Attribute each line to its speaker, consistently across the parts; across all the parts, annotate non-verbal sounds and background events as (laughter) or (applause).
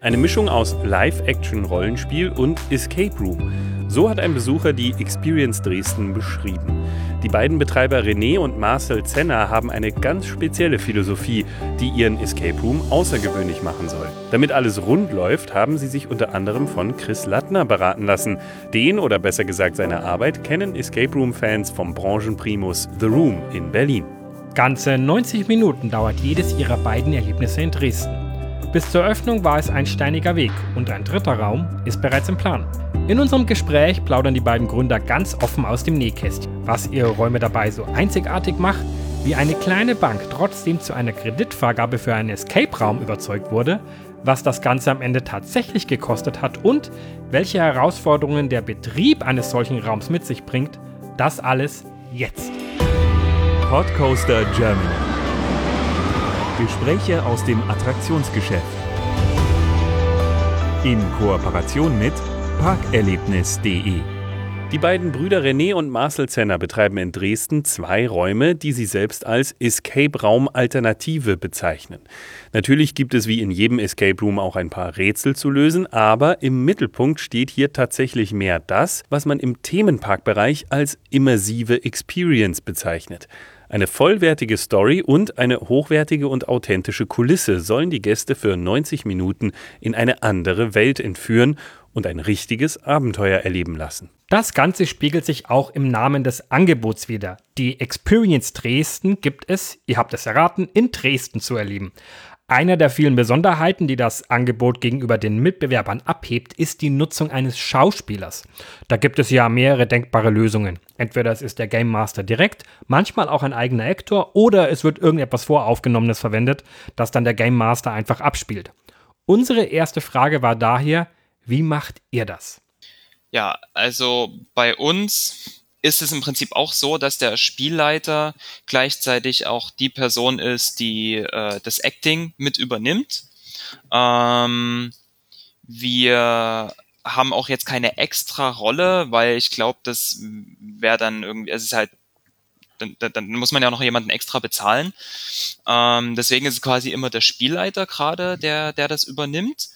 Speaker 1: Eine Mischung aus Live-Action-Rollenspiel und Escape Room. So hat ein Besucher die Experience Dresden beschrieben. Die beiden Betreiber René und Marcel Zenner haben eine ganz spezielle Philosophie, die ihren Escape Room außergewöhnlich machen soll. Damit alles rund läuft, haben sie sich unter anderem von Chris Lattner beraten lassen. Den, oder besser gesagt seine Arbeit, kennen Escape Room-Fans vom Branchenprimus The Room in Berlin.
Speaker 2: Ganze 90 Minuten dauert jedes ihrer beiden Erlebnisse in Dresden. Bis zur Öffnung war es ein steiniger Weg und ein dritter Raum ist bereits im Plan. In unserem Gespräch plaudern die beiden Gründer ganz offen aus dem Nähkästchen, was ihre Räume dabei so einzigartig macht, wie eine kleine Bank trotzdem zu einer Kreditvergabe für einen Escape-Raum überzeugt wurde, was das Ganze am Ende tatsächlich gekostet hat und welche Herausforderungen der Betrieb eines solchen Raums mit sich bringt, das alles jetzt.
Speaker 1: Podcoaster Germany Gespräche aus dem Attraktionsgeschäft. In Kooperation mit parkerlebnis.de. Die beiden Brüder René und Marcel Zenner betreiben in Dresden zwei Räume, die sie selbst als Escape-Raum-Alternative bezeichnen. Natürlich gibt es wie in jedem Escape Room auch ein paar Rätsel zu lösen, aber im Mittelpunkt steht hier tatsächlich mehr das, was man im Themenparkbereich als immersive Experience bezeichnet. Eine vollwertige Story und eine hochwertige und authentische Kulisse sollen die Gäste für 90 Minuten in eine andere Welt entführen und ein richtiges Abenteuer erleben lassen.
Speaker 2: Das Ganze spiegelt sich auch im Namen des Angebots wider. Die Experience Dresden gibt es, ihr habt es erraten, in Dresden zu erleben. Einer der vielen Besonderheiten, die das Angebot gegenüber den Mitbewerbern abhebt, ist die Nutzung eines Schauspielers. Da gibt es ja mehrere denkbare Lösungen. Entweder es ist der Game Master direkt, manchmal auch ein eigener Actor oder es wird irgendetwas Voraufgenommenes verwendet, das dann der Game Master einfach abspielt. Unsere erste Frage war daher, wie macht ihr das?
Speaker 3: Ja, also bei uns ist es im Prinzip auch so, dass der Spielleiter gleichzeitig auch die Person ist, die äh, das Acting mit übernimmt. Ähm, wir haben auch jetzt keine extra Rolle, weil ich glaube, das wäre dann irgendwie, es ist halt, dann, dann muss man ja noch jemanden extra bezahlen. Ähm, deswegen ist es quasi immer der Spielleiter gerade, der, der das übernimmt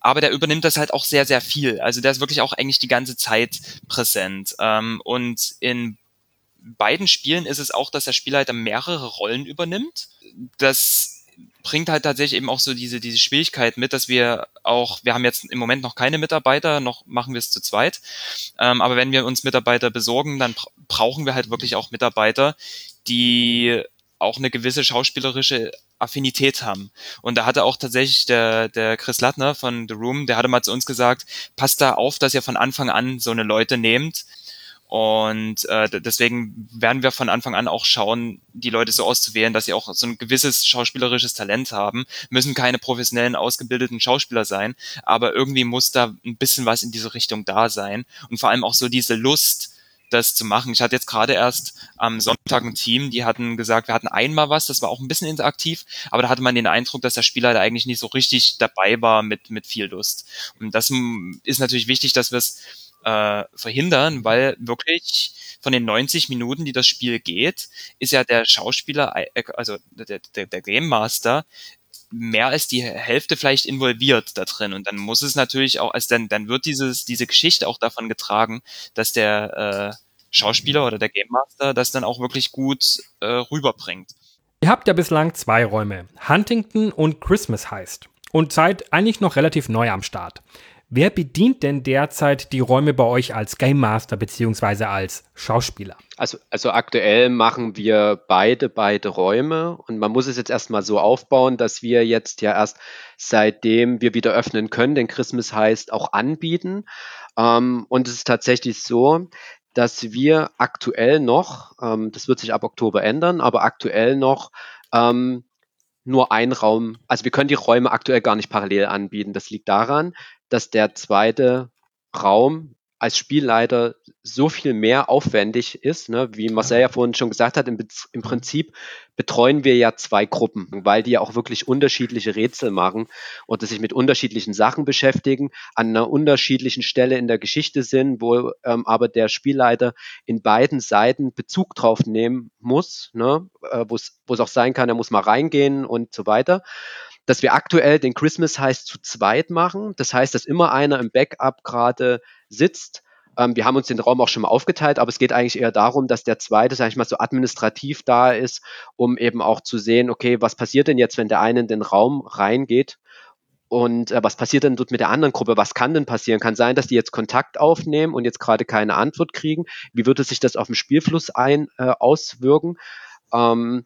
Speaker 3: aber der übernimmt das halt auch sehr, sehr viel. Also der ist wirklich auch eigentlich die ganze Zeit präsent. Ähm, und in beiden Spielen ist es auch, dass der Spielleiter mehrere Rollen übernimmt. Das bringt halt tatsächlich eben auch so diese, diese Schwierigkeit mit, dass wir auch, wir haben jetzt im Moment noch keine Mitarbeiter, noch machen wir es zu zweit. Ähm, aber wenn wir uns Mitarbeiter besorgen, dann brauchen wir halt wirklich auch Mitarbeiter, die auch eine gewisse schauspielerische Affinität haben. Und da hatte auch tatsächlich der, der Chris Lattner von The Room, der hatte mal zu uns gesagt, passt da auf, dass ihr von Anfang an so eine Leute nehmt. Und äh, deswegen werden wir von Anfang an auch schauen, die Leute so auszuwählen, dass sie auch so ein gewisses schauspielerisches Talent haben. Müssen keine professionellen, ausgebildeten Schauspieler sein, aber irgendwie muss da ein bisschen was in diese Richtung da sein. Und vor allem auch so diese Lust, das zu machen. Ich hatte jetzt gerade erst am Sonntag ein Team, die hatten gesagt, wir hatten einmal was, das war auch ein bisschen interaktiv, aber da hatte man den Eindruck, dass der Spieler da eigentlich nicht so richtig dabei war mit, mit viel Lust. Und das ist natürlich wichtig, dass wir es äh, verhindern, weil wirklich von den 90 Minuten, die das Spiel geht, ist ja der Schauspieler, äh, also der, der, der Game Master, mehr als die Hälfte vielleicht involviert da drin. Und dann muss es natürlich auch, also dann, dann wird dieses, diese Geschichte auch davon getragen, dass der äh, Schauspieler oder der Game Master das dann auch wirklich gut äh, rüberbringt.
Speaker 2: Ihr habt ja bislang zwei Räume, Huntington und Christmas heißt. Und seid eigentlich noch relativ neu am Start. Wer bedient denn derzeit die Räume bei euch als Game Master bzw. als Schauspieler?
Speaker 4: Also, also aktuell machen wir beide, beide Räume und man muss es jetzt erstmal so aufbauen, dass wir jetzt ja erst seitdem wir wieder öffnen können, denn Christmas heißt auch anbieten. Ähm, und es ist tatsächlich so, dass wir aktuell noch, ähm, das wird sich ab Oktober ändern, aber aktuell noch ähm, nur ein Raum, also wir können die Räume aktuell gar nicht parallel anbieten. Das liegt daran, dass der zweite Raum als Spielleiter so viel mehr aufwendig ist, ne? wie Marcel ja vorhin schon gesagt hat, im, im, Prinzip betreuen wir ja zwei Gruppen, weil die ja auch wirklich unterschiedliche Rätsel machen und sich mit unterschiedlichen Sachen beschäftigen, an einer unterschiedlichen Stelle in der Geschichte sind, wo ähm, aber der Spielleiter in beiden Seiten Bezug drauf nehmen muss, ne? äh, wo es auch sein kann, er muss mal reingehen und so weiter. Dass wir aktuell den Christmas heißt zu zweit machen. Das heißt, dass immer einer im Backup gerade sitzt. Ähm, wir haben uns den Raum auch schon mal aufgeteilt, aber es geht eigentlich eher darum, dass der zweite, sage ich mal, so administrativ da ist, um eben auch zu sehen, okay, was passiert denn jetzt, wenn der eine in den Raum reingeht und äh, was passiert denn dort mit der anderen Gruppe? Was kann denn passieren? Kann sein, dass die jetzt Kontakt aufnehmen und jetzt gerade keine Antwort kriegen. Wie würde sich das auf den Spielfluss ein, äh, auswirken? Ähm,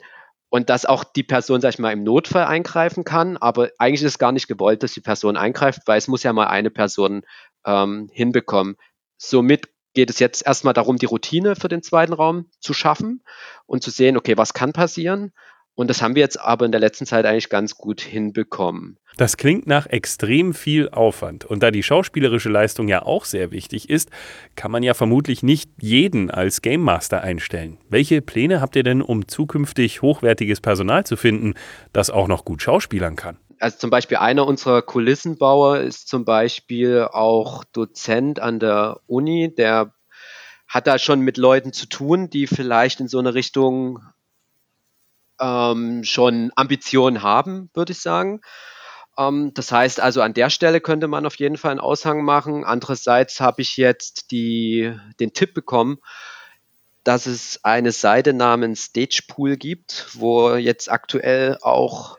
Speaker 4: und dass auch die Person, sag ich mal, im Notfall eingreifen kann. Aber eigentlich ist es gar nicht gewollt, dass die Person eingreift, weil es muss ja mal eine Person ähm, hinbekommen. Somit geht es jetzt erstmal darum, die Routine für den zweiten Raum zu schaffen und zu sehen, okay, was kann passieren und das haben wir jetzt aber in der letzten Zeit eigentlich ganz gut hinbekommen.
Speaker 1: Das klingt nach extrem viel Aufwand. Und da die schauspielerische Leistung ja auch sehr wichtig ist, kann man ja vermutlich nicht jeden als Game Master einstellen. Welche Pläne habt ihr denn, um zukünftig hochwertiges Personal zu finden, das auch noch gut schauspielern kann?
Speaker 4: Also zum Beispiel einer unserer Kulissenbauer ist zum Beispiel auch Dozent an der Uni, der hat da schon mit Leuten zu tun, die vielleicht in so eine Richtung ähm, schon Ambitionen haben, würde ich sagen. Ähm, das heißt also, an der Stelle könnte man auf jeden Fall einen Aushang machen. Andererseits habe ich jetzt die, den Tipp bekommen, dass es eine Seite namens Stagepool gibt, wo jetzt aktuell auch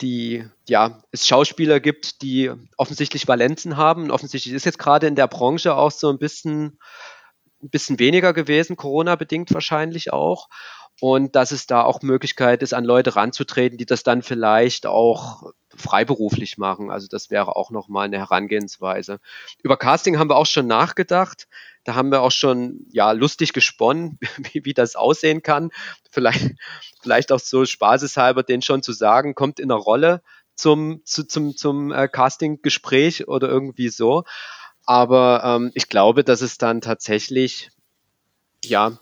Speaker 4: die, ja, es Schauspieler gibt, die offensichtlich Valenzen haben. Offensichtlich ist jetzt gerade in der Branche auch so ein bisschen, ein bisschen weniger gewesen, Corona-bedingt wahrscheinlich auch und dass es da auch Möglichkeit ist, an Leute ranzutreten, die das dann vielleicht auch freiberuflich machen. Also das wäre auch nochmal eine Herangehensweise. Über Casting haben wir auch schon nachgedacht. Da haben wir auch schon ja lustig gesponnen, (laughs) wie, wie das aussehen kann. Vielleicht, vielleicht auch so spaßeshalber den schon zu sagen, kommt in einer Rolle zum, zu, zum, zum äh, Casting-Gespräch oder irgendwie so. Aber ähm, ich glaube, dass es dann tatsächlich ja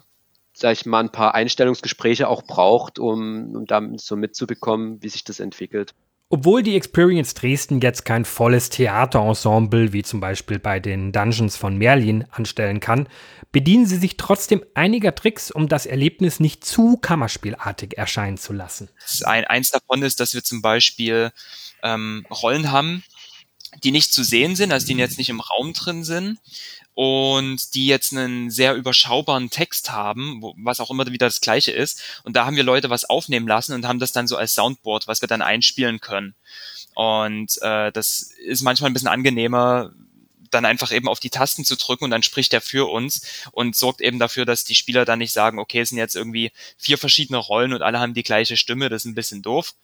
Speaker 4: sag ich mal, ein paar Einstellungsgespräche auch braucht, um, um dann so mitzubekommen, wie sich das entwickelt.
Speaker 2: Obwohl die Experience Dresden jetzt kein volles Theaterensemble wie zum Beispiel bei den Dungeons von Merlin anstellen kann, bedienen sie sich trotzdem einiger Tricks, um das Erlebnis nicht zu kammerspielartig erscheinen zu lassen.
Speaker 3: Ein, eins davon ist, dass wir zum Beispiel ähm, Rollen haben, die nicht zu sehen sind, also die jetzt nicht im Raum drin sind, und die jetzt einen sehr überschaubaren Text haben, wo, was auch immer wieder das gleiche ist. Und da haben wir Leute was aufnehmen lassen und haben das dann so als Soundboard, was wir dann einspielen können. Und äh, das ist manchmal ein bisschen angenehmer, dann einfach eben auf die Tasten zu drücken und dann spricht er für uns und sorgt eben dafür, dass die Spieler dann nicht sagen, okay, es sind jetzt irgendwie vier verschiedene Rollen und alle haben die gleiche Stimme, das ist ein bisschen doof.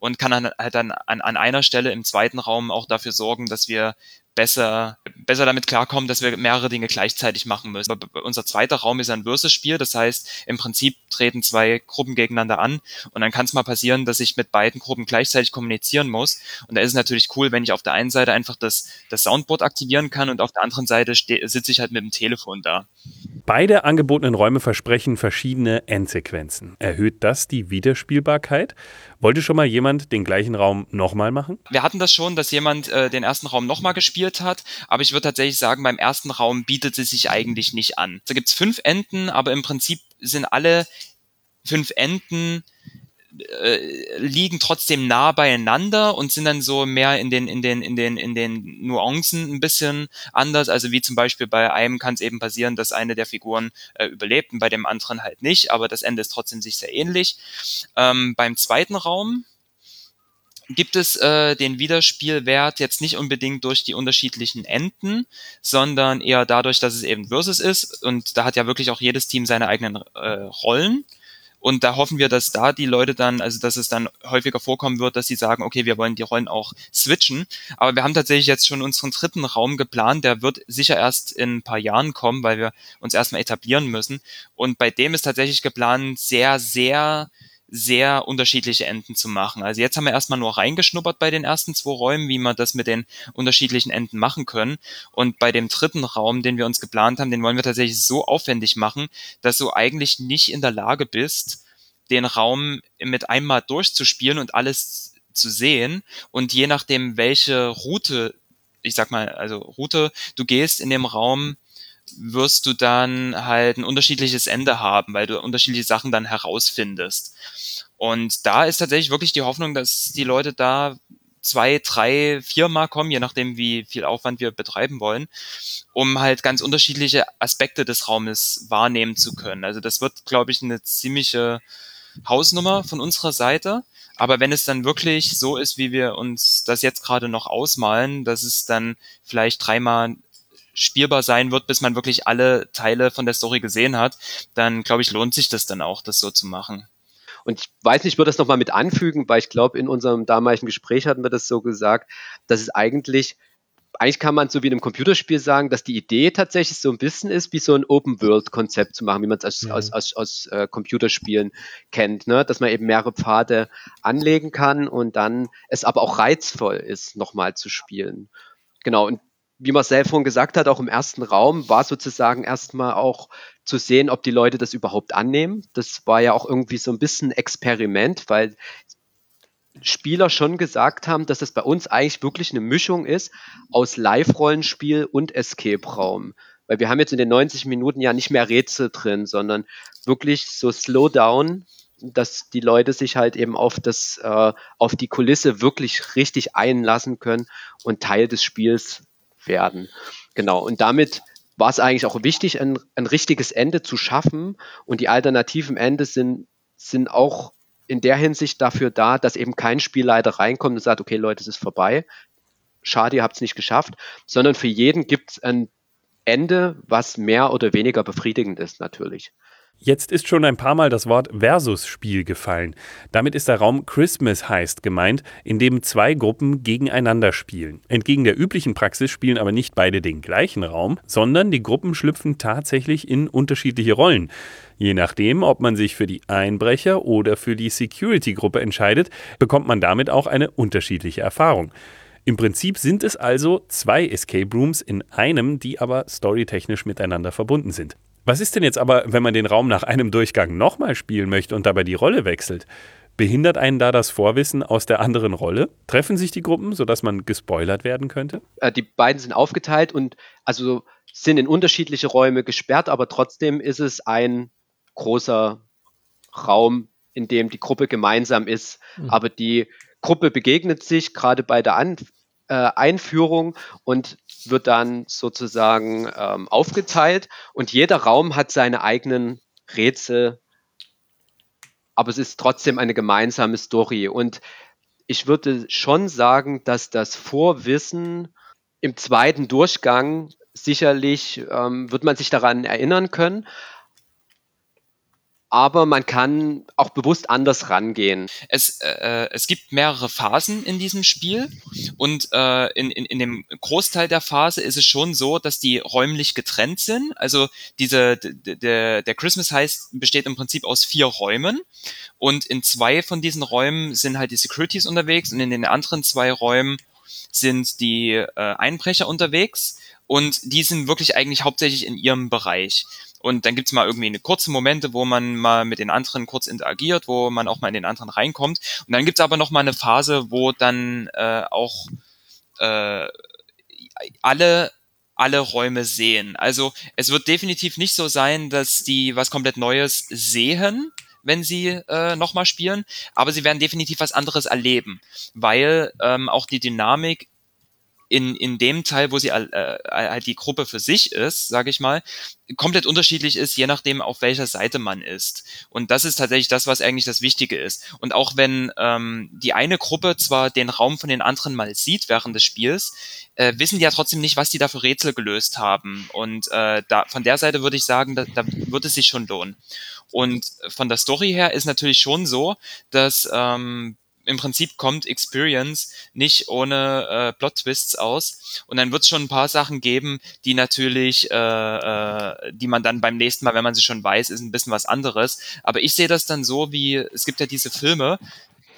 Speaker 3: Und kann dann halt dann an, an einer Stelle im zweiten Raum auch dafür sorgen, dass wir besser, besser damit klarkommen, dass wir mehrere Dinge gleichzeitig machen müssen. Aber unser zweiter Raum ist ein Versus-Spiel, das heißt, im Prinzip treten zwei Gruppen gegeneinander an und dann kann es mal passieren, dass ich mit beiden Gruppen gleichzeitig kommunizieren muss. Und da ist es natürlich cool, wenn ich auf der einen Seite einfach das, das Soundboard aktivieren kann und auf der anderen Seite sitze ich halt mit dem Telefon da.
Speaker 1: Beide angebotenen Räume versprechen verschiedene Endsequenzen. Erhöht das die Wiederspielbarkeit? Wollte schon mal jemand den gleichen Raum nochmal machen?
Speaker 3: Wir hatten das schon, dass jemand äh, den ersten Raum nochmal gespielt hat, aber ich würde tatsächlich sagen, beim ersten Raum bietet es sich eigentlich nicht an. Da gibt's fünf Enden, aber im Prinzip sind alle fünf Enden äh, liegen trotzdem nah beieinander und sind dann so mehr in den in den in den in den Nuancen ein bisschen anders. Also wie zum Beispiel bei einem kann es eben passieren, dass eine der Figuren äh, überlebt und bei dem anderen halt nicht, aber das Ende ist trotzdem sich sehr ähnlich. Ähm, beim zweiten Raum gibt es äh, den Wiederspielwert jetzt nicht unbedingt durch die unterschiedlichen Enden, sondern eher dadurch, dass es eben Versus ist und da hat ja wirklich auch jedes Team seine eigenen äh, Rollen und da hoffen wir, dass da die Leute dann, also dass es dann häufiger vorkommen wird, dass sie sagen, okay, wir wollen die Rollen auch switchen. Aber wir haben tatsächlich jetzt schon unseren dritten Raum geplant. Der wird sicher erst in ein paar Jahren kommen, weil wir uns erstmal etablieren müssen. Und bei dem ist tatsächlich geplant, sehr, sehr sehr unterschiedliche Enden zu machen. Also jetzt haben wir erstmal nur reingeschnuppert bei den ersten zwei Räumen, wie wir das mit den unterschiedlichen Enden machen können. Und bei dem dritten Raum, den wir uns geplant haben, den wollen wir tatsächlich so aufwendig machen, dass du eigentlich nicht in der Lage bist, den Raum mit einmal durchzuspielen und alles zu sehen. Und je nachdem, welche Route, ich sag mal, also Route du gehst in dem Raum, wirst du dann halt ein unterschiedliches Ende haben, weil du unterschiedliche Sachen dann herausfindest. Und da ist tatsächlich wirklich die Hoffnung, dass die Leute da zwei, drei, viermal kommen, je nachdem, wie viel Aufwand wir betreiben wollen, um halt ganz unterschiedliche Aspekte des Raumes wahrnehmen zu können. Also das wird, glaube ich, eine ziemliche Hausnummer von unserer Seite. Aber wenn es dann wirklich so ist, wie wir uns das jetzt gerade noch ausmalen, dass es dann vielleicht dreimal spielbar sein wird, bis man wirklich alle Teile von der Story gesehen hat, dann glaube ich, lohnt sich das dann auch, das so zu machen.
Speaker 4: Und ich weiß nicht, ich würde das nochmal mit anfügen, weil ich glaube, in unserem damaligen Gespräch hatten wir das so gesagt, dass es eigentlich, eigentlich kann man so wie in einem Computerspiel sagen, dass die Idee tatsächlich so ein bisschen ist, wie so ein Open-World-Konzept zu machen, wie man es aus, ja. aus, aus, aus äh, Computerspielen kennt, ne? dass man eben mehrere Pfade anlegen kann und dann es aber auch reizvoll ist, nochmal zu spielen. Genau, und wie Marcel vorhin gesagt hat, auch im ersten Raum war sozusagen erstmal auch zu sehen, ob die Leute das überhaupt annehmen. Das war ja auch irgendwie so ein bisschen Experiment, weil Spieler schon gesagt haben, dass das bei uns eigentlich wirklich eine Mischung ist aus Live-Rollenspiel und Escape-Raum. Weil wir haben jetzt in den 90 Minuten ja nicht mehr Rätsel drin, sondern wirklich so Slowdown, dass die Leute sich halt eben auf das, äh, auf die Kulisse wirklich richtig einlassen können und Teil des Spiels werden. Genau. Und damit war es eigentlich auch wichtig, ein, ein richtiges Ende zu schaffen. Und die alternativen Ende sind, sind auch in der Hinsicht dafür da, dass eben kein Spielleiter reinkommt und sagt, okay, Leute, es ist vorbei. Schade, ihr habt es nicht geschafft, sondern für jeden gibt es ein Ende, was mehr oder weniger befriedigend ist, natürlich.
Speaker 1: Jetzt ist schon ein paar Mal das Wort Versus-Spiel gefallen. Damit ist der Raum Christmas heißt gemeint, in dem zwei Gruppen gegeneinander spielen. Entgegen der üblichen Praxis spielen aber nicht beide den gleichen Raum, sondern die Gruppen schlüpfen tatsächlich in unterschiedliche Rollen. Je nachdem, ob man sich für die Einbrecher oder für die Security-Gruppe entscheidet, bekommt man damit auch eine unterschiedliche Erfahrung. Im Prinzip sind es also zwei Escape Rooms in einem, die aber storytechnisch miteinander verbunden sind. Was ist denn jetzt aber, wenn man den Raum nach einem Durchgang nochmal spielen möchte und dabei die Rolle wechselt? Behindert einen da das Vorwissen aus der anderen Rolle? Treffen sich die Gruppen, sodass man gespoilert werden könnte?
Speaker 4: Äh, die beiden sind aufgeteilt und also sind in unterschiedliche Räume gesperrt, aber trotzdem ist es ein großer Raum, in dem die Gruppe gemeinsam ist. Mhm. Aber die Gruppe begegnet sich gerade bei der An äh, Einführung und wird dann sozusagen ähm, aufgeteilt und jeder Raum hat seine eigenen Rätsel, aber es ist trotzdem eine gemeinsame Story. Und ich würde schon sagen, dass das Vorwissen im zweiten Durchgang sicherlich ähm, wird man sich daran erinnern können, aber man kann auch bewusst anders rangehen.
Speaker 3: Es, äh, es gibt mehrere Phasen in diesem Spiel und äh, in, in, in dem Großteil der Phase ist es schon so, dass die räumlich getrennt sind. Also diese der, der Christmas Heist besteht im Prinzip aus vier Räumen und in zwei von diesen Räumen sind halt die Securities unterwegs und in den anderen zwei Räumen sind die äh, Einbrecher unterwegs und die sind wirklich eigentlich hauptsächlich in ihrem Bereich. Und dann gibt's mal irgendwie eine kurze Momente, wo man mal mit den anderen kurz interagiert, wo man auch mal in den anderen reinkommt. Und dann gibt's aber noch mal eine Phase, wo dann äh, auch äh, alle alle Räume sehen. Also es wird definitiv nicht so sein, dass die was komplett Neues sehen, wenn sie äh, nochmal spielen, aber sie werden definitiv was anderes erleben, weil ähm, auch die Dynamik in, in dem Teil, wo sie äh, halt die Gruppe für sich ist, sage ich mal, komplett unterschiedlich ist, je nachdem, auf welcher Seite man ist. Und das ist tatsächlich das, was eigentlich das Wichtige ist. Und auch wenn ähm, die eine Gruppe zwar den Raum von den anderen mal sieht während des Spiels, äh, wissen die ja trotzdem nicht, was die da für Rätsel gelöst haben. Und äh, da, von der Seite würde ich sagen, da, da würde es sich schon lohnen. Und von der Story her ist natürlich schon so, dass ähm, im Prinzip kommt Experience nicht ohne äh, Plot-Twists aus. Und dann wird es schon ein paar Sachen geben, die natürlich, äh, äh, die man dann beim nächsten Mal, wenn man sie schon weiß, ist ein bisschen was anderes. Aber ich sehe das dann so, wie es gibt ja diese Filme,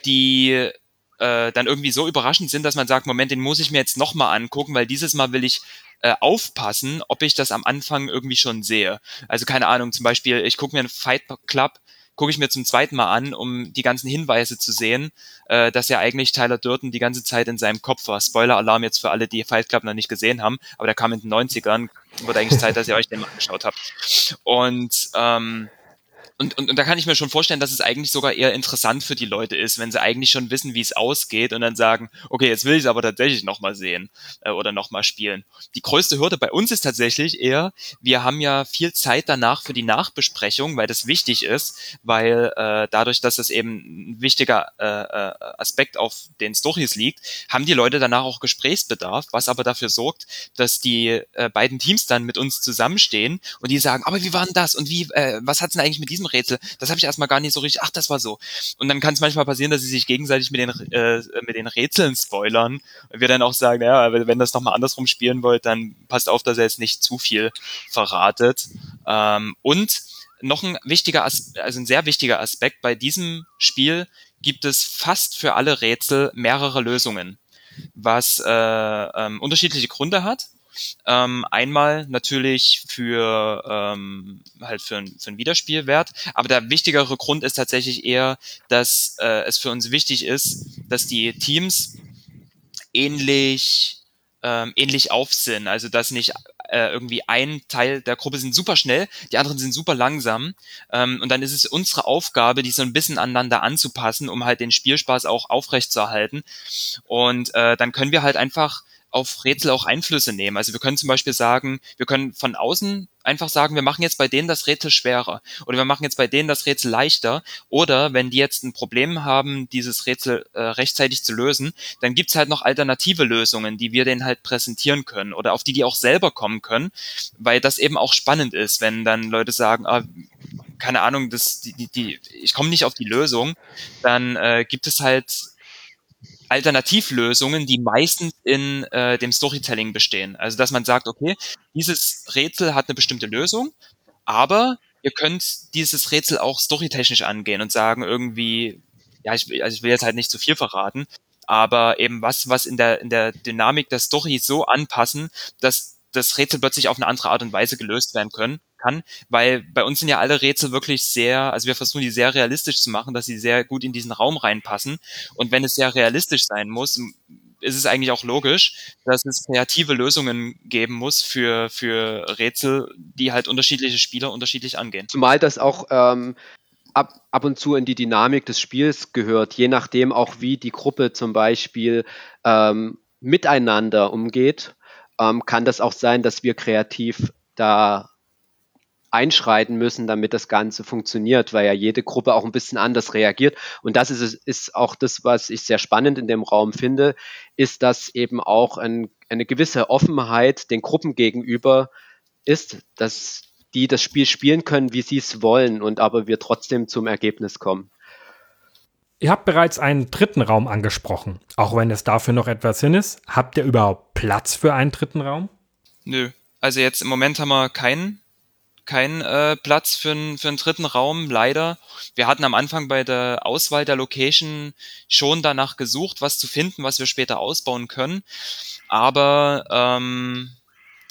Speaker 3: die äh, dann irgendwie so überraschend sind, dass man sagt, Moment, den muss ich mir jetzt nochmal angucken, weil dieses Mal will ich äh, aufpassen, ob ich das am Anfang irgendwie schon sehe. Also keine Ahnung, zum Beispiel, ich gucke mir einen Fight Club gucke ich mir zum zweiten Mal an, um die ganzen Hinweise zu sehen, äh, dass ja eigentlich Tyler Durden die ganze Zeit in seinem Kopf war. Spoiler-Alarm jetzt für alle, die Fight Club noch nicht gesehen haben, aber der kam in den 90ern. Wird eigentlich Zeit, dass ihr euch den mal angeschaut habt. Und ähm, und, und, und da kann ich mir schon vorstellen, dass es eigentlich sogar eher interessant für die Leute ist, wenn sie eigentlich schon wissen, wie es ausgeht und dann sagen, okay, jetzt will ich es aber tatsächlich nochmal sehen äh, oder nochmal spielen. Die größte Hürde bei uns ist tatsächlich eher, wir haben ja viel Zeit danach für die Nachbesprechung, weil das wichtig ist, weil äh, dadurch, dass es eben ein wichtiger äh, äh, Aspekt auf den Stories liegt, haben die Leute danach auch Gesprächsbedarf, was aber dafür sorgt, dass die äh, beiden Teams dann mit uns zusammenstehen und die sagen, aber wie war denn das und wie, äh, was hat's denn eigentlich mit diesem Rätsel. Das habe ich erstmal gar nicht so richtig, ach, das war so. Und dann kann es manchmal passieren, dass sie sich gegenseitig mit den, äh, mit den Rätseln spoilern. Und wir dann auch sagen, ja, wenn das nochmal andersrum spielen wollt, dann passt auf, dass er jetzt nicht zu viel verratet. Ähm, und noch ein wichtiger, As also ein sehr wichtiger Aspekt bei diesem Spiel gibt es fast für alle Rätsel mehrere Lösungen, was äh, ähm, unterschiedliche Gründe hat. Ähm, einmal natürlich für ähm, halt für, für einen Wiederspielwert, aber der wichtigere Grund ist tatsächlich eher, dass äh, es für uns wichtig ist, dass die Teams ähnlich ähm, ähnlich auf also dass nicht äh, irgendwie ein Teil der Gruppe sind super schnell, die anderen sind super langsam ähm, und dann ist es unsere Aufgabe, die so ein bisschen aneinander anzupassen, um halt den Spielspaß auch aufrechtzuerhalten. Und äh, dann können wir halt einfach auf Rätsel auch Einflüsse nehmen. Also wir können zum Beispiel sagen, wir können von außen einfach sagen, wir machen jetzt bei denen das Rätsel schwerer oder wir machen jetzt bei denen das Rätsel leichter oder wenn die jetzt ein Problem haben, dieses Rätsel äh, rechtzeitig zu lösen, dann gibt's halt noch alternative Lösungen, die wir denen halt präsentieren können oder auf die die auch selber kommen können, weil das eben auch spannend ist, wenn dann Leute sagen, ah, keine Ahnung, das, die, die, die, ich komme nicht auf die Lösung, dann äh, gibt es halt Alternativlösungen, die meistens in äh, dem Storytelling bestehen. Also dass man sagt, okay, dieses Rätsel hat eine bestimmte Lösung, aber ihr könnt dieses Rätsel auch storytechnisch angehen und sagen irgendwie, ja, ich, also ich will jetzt halt nicht zu viel verraten, aber eben was, was in der, in der Dynamik der Story so anpassen, dass das Rätsel plötzlich auf eine andere Art und Weise gelöst werden können kann, weil bei uns sind ja alle Rätsel wirklich sehr, also wir versuchen die sehr realistisch zu machen, dass sie sehr gut in diesen Raum reinpassen. Und wenn es sehr realistisch sein muss, ist es eigentlich auch logisch, dass es kreative Lösungen geben muss für, für Rätsel, die halt unterschiedliche Spieler unterschiedlich angehen.
Speaker 4: Zumal das auch ähm, ab, ab und zu in die Dynamik des Spiels gehört, je nachdem auch, wie die Gruppe zum Beispiel ähm, miteinander umgeht, ähm, kann das auch sein, dass wir kreativ da einschreiten müssen, damit das Ganze funktioniert, weil ja jede Gruppe auch ein bisschen anders reagiert. Und das ist, ist auch das, was ich sehr spannend in dem Raum finde, ist, dass eben auch ein, eine gewisse Offenheit den Gruppen gegenüber ist, dass die das Spiel spielen können, wie sie es wollen und aber wir trotzdem zum Ergebnis kommen.
Speaker 2: Ihr habt bereits einen dritten Raum angesprochen. Auch wenn es dafür noch etwas hin ist, habt ihr überhaupt Platz für einen dritten Raum?
Speaker 3: Nö. Also jetzt im Moment haben wir keinen kein äh, Platz für, n, für einen dritten Raum, leider. Wir hatten am Anfang bei der Auswahl der Location schon danach gesucht, was zu finden, was wir später ausbauen können. Aber ähm,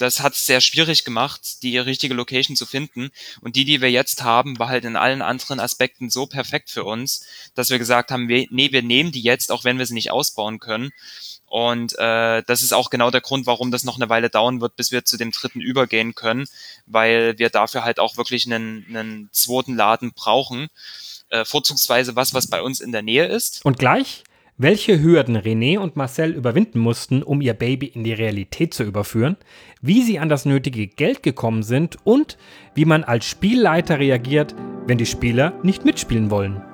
Speaker 3: das hat es sehr schwierig gemacht, die richtige Location zu finden. Und die, die wir jetzt haben, war halt in allen anderen Aspekten so perfekt für uns, dass wir gesagt haben, wir, nee, wir nehmen die jetzt, auch wenn wir sie nicht ausbauen können. Und äh, das ist auch genau der Grund, warum das noch eine Weile dauern wird, bis wir zu dem dritten übergehen können, weil wir dafür halt auch wirklich einen, einen zweiten Laden brauchen. Äh, vorzugsweise was, was bei uns in der Nähe ist.
Speaker 2: Und gleich, welche Hürden René und Marcel überwinden mussten, um ihr Baby in die Realität zu überführen, wie sie an das nötige Geld gekommen sind und wie man als Spielleiter reagiert, wenn die Spieler nicht mitspielen wollen.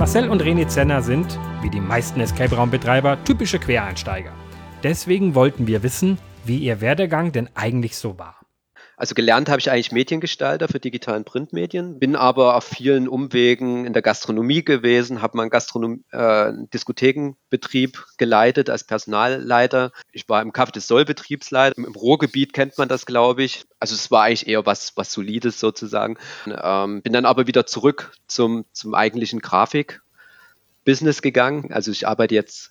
Speaker 2: Marcel und René Zenner sind, wie die meisten Escape Raum Betreiber, typische Quereinsteiger. Deswegen wollten wir wissen, wie ihr Werdegang denn eigentlich so war.
Speaker 4: Also gelernt habe ich eigentlich Mediengestalter für digitalen Printmedien, bin aber auf vielen Umwegen in der Gastronomie gewesen, habe meinen Gastronom äh, Diskothekenbetrieb geleitet als Personalleiter. Ich war im Café des Soll-Betriebsleiter. Im Ruhrgebiet kennt man das, glaube ich. Also es war eigentlich eher was, was Solides sozusagen. Ähm, bin dann aber wieder zurück zum, zum eigentlichen Grafik-Business gegangen. Also ich arbeite jetzt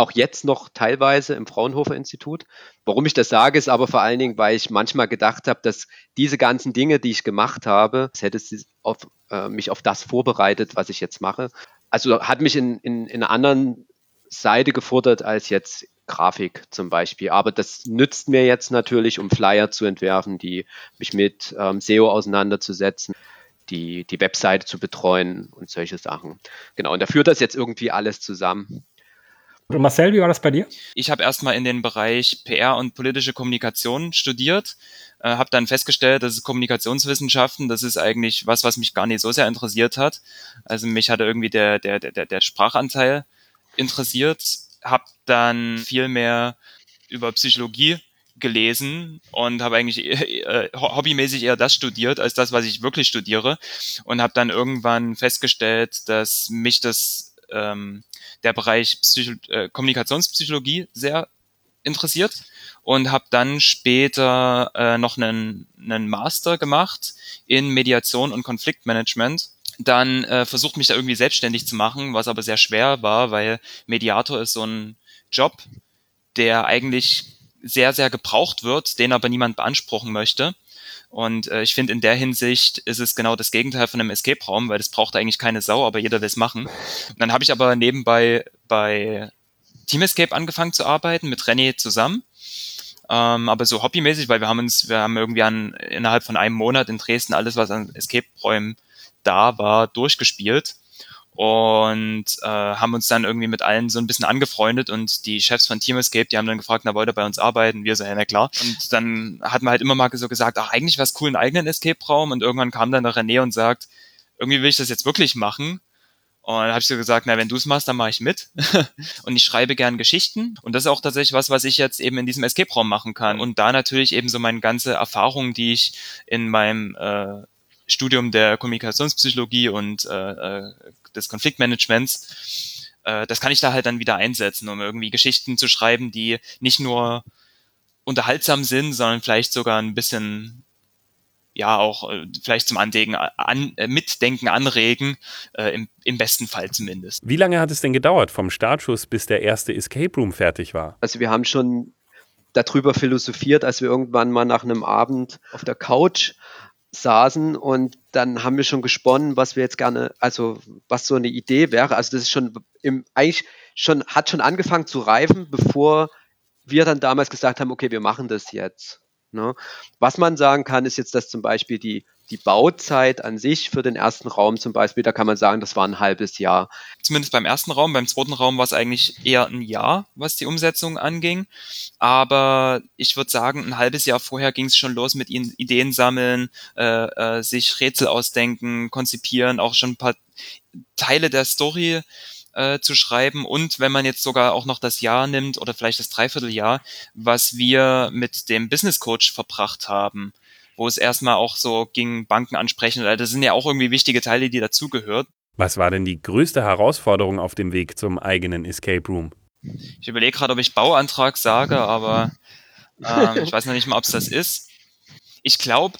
Speaker 4: auch jetzt noch teilweise im Fraunhofer Institut. Warum ich das sage, ist aber vor allen Dingen, weil ich manchmal gedacht habe, dass diese ganzen Dinge, die ich gemacht habe, das hätte auf, äh, mich auf das vorbereitet, was ich jetzt mache. Also hat mich in, in, in einer anderen Seite gefordert als jetzt Grafik zum Beispiel. Aber das nützt mir jetzt natürlich, um Flyer zu entwerfen, die mich mit ähm, SEO auseinanderzusetzen die, die Webseite zu betreuen und solche Sachen. Genau, und da führt das jetzt irgendwie alles zusammen.
Speaker 2: Und Marcel, wie war das bei dir?
Speaker 3: Ich habe erstmal in den Bereich PR und politische Kommunikation studiert, äh, habe dann festgestellt, dass Kommunikationswissenschaften, das ist eigentlich was, was mich gar nicht so sehr interessiert hat. Also mich hatte irgendwie der, der, der, der Sprachanteil interessiert, habe dann viel mehr über Psychologie gelesen und habe eigentlich äh, hobbymäßig eher das studiert als das, was ich wirklich studiere und habe dann irgendwann festgestellt, dass mich das ähm, der Bereich Psycho äh, Kommunikationspsychologie sehr interessiert und habe dann später äh, noch einen, einen Master gemacht in Mediation und Konfliktmanagement. Dann äh, versucht mich da irgendwie selbstständig zu machen, was aber sehr schwer war, weil Mediator ist so ein Job, der eigentlich sehr, sehr gebraucht wird, den aber niemand beanspruchen möchte. Und äh, ich finde, in der Hinsicht ist es genau das Gegenteil von einem Escape-Raum, weil das braucht eigentlich keine Sau, aber jeder will es machen. Und dann habe ich aber nebenbei bei Team Escape angefangen zu arbeiten, mit René zusammen. Ähm, aber so hobbymäßig, weil wir haben uns, wir haben irgendwie an, innerhalb von einem Monat in Dresden alles, was an Escape-Räumen da war, durchgespielt und äh, haben uns dann irgendwie mit allen so ein bisschen angefreundet und die Chefs von Team Escape, die haben dann gefragt, na, wollt ihr bei uns arbeiten? Wir so, ja, na klar. Und dann hat man halt immer mal so gesagt, ach, eigentlich wäre es cool, einen eigenen Escape-Raum und irgendwann kam dann der René und sagt, irgendwie will ich das jetzt wirklich machen. Und dann habe ich so gesagt, na, wenn du es machst, dann mache ich mit. (laughs) und ich schreibe gern Geschichten. Und das ist auch tatsächlich was, was ich jetzt eben in diesem Escape-Raum machen kann. Und da natürlich eben so meine ganze Erfahrung, die ich in meinem äh, Studium der Kommunikationspsychologie und äh, äh, des Konfliktmanagements, äh, das kann ich da halt dann wieder einsetzen, um irgendwie Geschichten zu schreiben, die nicht nur unterhaltsam sind, sondern vielleicht sogar ein bisschen ja auch äh, vielleicht zum Andenken, an, äh, Mitdenken anregen, äh, im, im besten Fall zumindest.
Speaker 1: Wie lange hat es denn gedauert vom Startschuss, bis der erste Escape Room fertig war?
Speaker 4: Also wir haben schon darüber philosophiert, als wir irgendwann mal nach einem Abend auf der Couch saßen und dann haben wir schon gesponnen, was wir jetzt gerne, also was so eine Idee wäre. Also das ist schon im, eigentlich schon, hat schon angefangen zu reifen, bevor wir dann damals gesagt haben, okay, wir machen das jetzt. Ne? Was man sagen kann, ist jetzt, dass zum Beispiel die die Bauzeit an sich für den ersten Raum zum Beispiel, da kann man sagen, das war ein halbes Jahr.
Speaker 3: Zumindest beim ersten Raum, beim zweiten Raum war es eigentlich eher ein Jahr, was die Umsetzung anging. Aber ich würde sagen, ein halbes Jahr vorher ging es schon los mit Ideen sammeln, äh, äh, sich Rätsel ausdenken, konzipieren, auch schon ein paar Teile der Story äh, zu schreiben und wenn man jetzt sogar auch noch das Jahr nimmt oder vielleicht das Dreivierteljahr, was wir mit dem Business Coach verbracht haben, wo es erstmal auch so ging, Banken ansprechen. Das sind ja auch irgendwie wichtige Teile, die dazugehört.
Speaker 1: Was war denn die größte Herausforderung auf dem Weg zum eigenen Escape Room?
Speaker 3: Ich überlege gerade, ob ich Bauantrag sage, aber ähm, ich weiß noch nicht mal, ob es das ist. Ich glaube,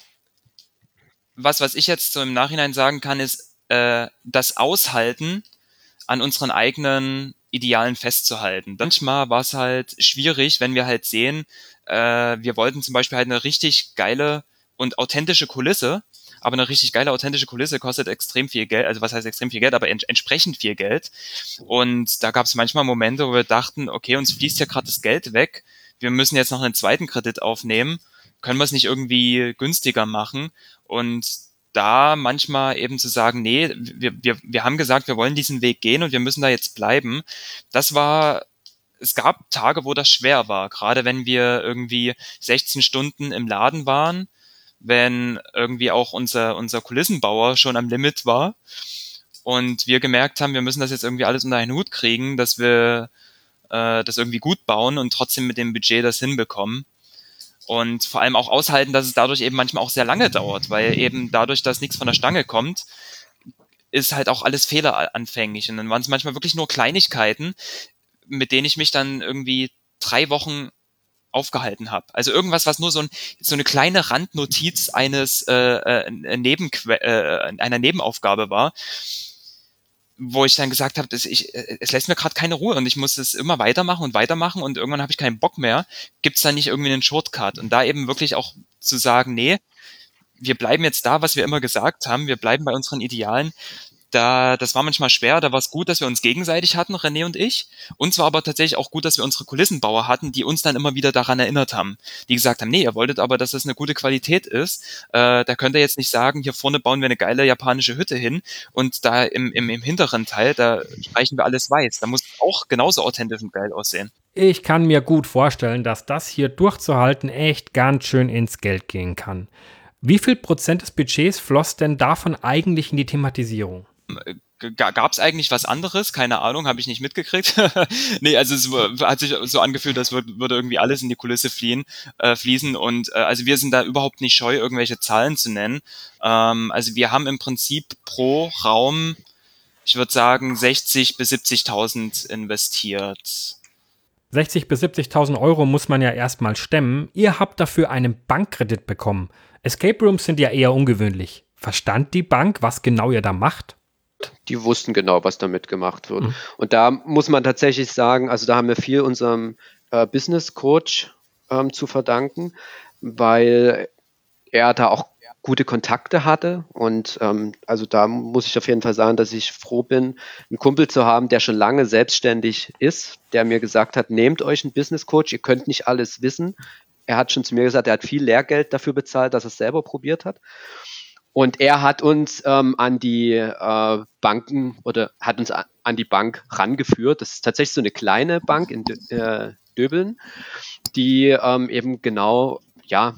Speaker 3: was, was ich jetzt so im Nachhinein sagen kann, ist, äh, das Aushalten an unseren eigenen Idealen festzuhalten. Manchmal war es halt schwierig, wenn wir halt sehen, äh, wir wollten zum Beispiel halt eine richtig geile und authentische Kulisse, aber eine richtig geile authentische Kulisse kostet extrem viel Geld, also was heißt extrem viel Geld, aber ent entsprechend viel Geld. Und da gab es manchmal Momente, wo wir dachten, okay, uns fließt ja gerade das Geld weg, wir müssen jetzt noch einen zweiten Kredit aufnehmen, können wir es nicht irgendwie günstiger machen? Und da manchmal eben zu sagen, nee, wir, wir, wir haben gesagt, wir wollen diesen Weg gehen und wir müssen da jetzt bleiben, das war es gab Tage, wo das schwer war, gerade wenn wir irgendwie 16 Stunden im Laden waren wenn irgendwie auch unser, unser Kulissenbauer schon am Limit war und wir gemerkt haben, wir müssen das jetzt irgendwie alles unter einen Hut kriegen, dass wir äh, das irgendwie gut bauen und trotzdem mit dem Budget das hinbekommen. Und vor allem auch aushalten, dass es dadurch eben manchmal auch sehr lange dauert, weil eben dadurch, dass nichts von der Stange kommt, ist halt auch alles fehleranfänglich. Und dann waren es manchmal wirklich nur Kleinigkeiten, mit denen ich mich dann irgendwie drei Wochen aufgehalten habe. Also irgendwas, was nur so, ein, so eine kleine Randnotiz eines äh, äh, Nebenque äh, einer Nebenaufgabe war, wo ich dann gesagt habe, dass ich, äh, es lässt mir gerade keine Ruhe und ich muss es immer weitermachen und weitermachen und irgendwann habe ich keinen Bock mehr. Gibt es da nicht irgendwie einen Shortcut? Und da eben wirklich auch zu sagen, nee, wir bleiben jetzt da, was wir immer gesagt haben, wir bleiben bei unseren Idealen da, das war manchmal schwer, da war es gut, dass wir uns gegenseitig hatten, René und ich. Und zwar aber tatsächlich auch gut, dass wir unsere Kulissenbauer hatten, die uns dann immer wieder daran erinnert haben. Die gesagt haben, nee, ihr wolltet aber, dass das eine gute Qualität ist. Äh, da könnt ihr jetzt nicht sagen, hier vorne bauen wir eine geile japanische Hütte hin und da im, im, im hinteren Teil, da streichen wir alles weiß. Da muss auch genauso authentisch und geil aussehen.
Speaker 2: Ich kann mir gut vorstellen, dass das hier durchzuhalten echt ganz schön ins Geld gehen kann. Wie viel Prozent des Budgets floss denn davon eigentlich in die Thematisierung?
Speaker 3: Gab es eigentlich was anderes? Keine Ahnung, habe ich nicht mitgekriegt. (laughs) nee, also es hat sich so angefühlt, als würde, würde irgendwie alles in die Kulisse fliehen, äh, fließen. Und äh, also wir sind da überhaupt nicht scheu, irgendwelche Zahlen zu nennen. Ähm, also wir haben im Prinzip pro Raum, ich würde sagen, 60 bis 70.000 investiert.
Speaker 2: 60 bis 70.000 Euro muss man ja erstmal stemmen. Ihr habt dafür einen Bankkredit bekommen. Escape Rooms sind ja eher ungewöhnlich. Verstand die Bank, was genau ihr da macht?
Speaker 4: Die wussten genau, was damit gemacht wird. Mhm. Und da muss man tatsächlich sagen, also da haben wir viel unserem äh, Business Coach ähm, zu verdanken, weil er da auch gute Kontakte hatte. Und ähm, also da muss ich auf jeden Fall sagen, dass ich froh bin, einen Kumpel zu haben, der schon lange selbstständig ist, der mir gesagt hat, nehmt euch einen Business Coach, ihr könnt nicht alles wissen. Er hat schon zu mir gesagt, er hat viel Lehrgeld dafür bezahlt, dass er es selber probiert hat. Und er hat uns ähm, an die äh, Banken oder hat uns an die Bank rangeführt. Das ist tatsächlich so eine kleine Bank in äh, Döbeln, die ähm, eben genau, ja,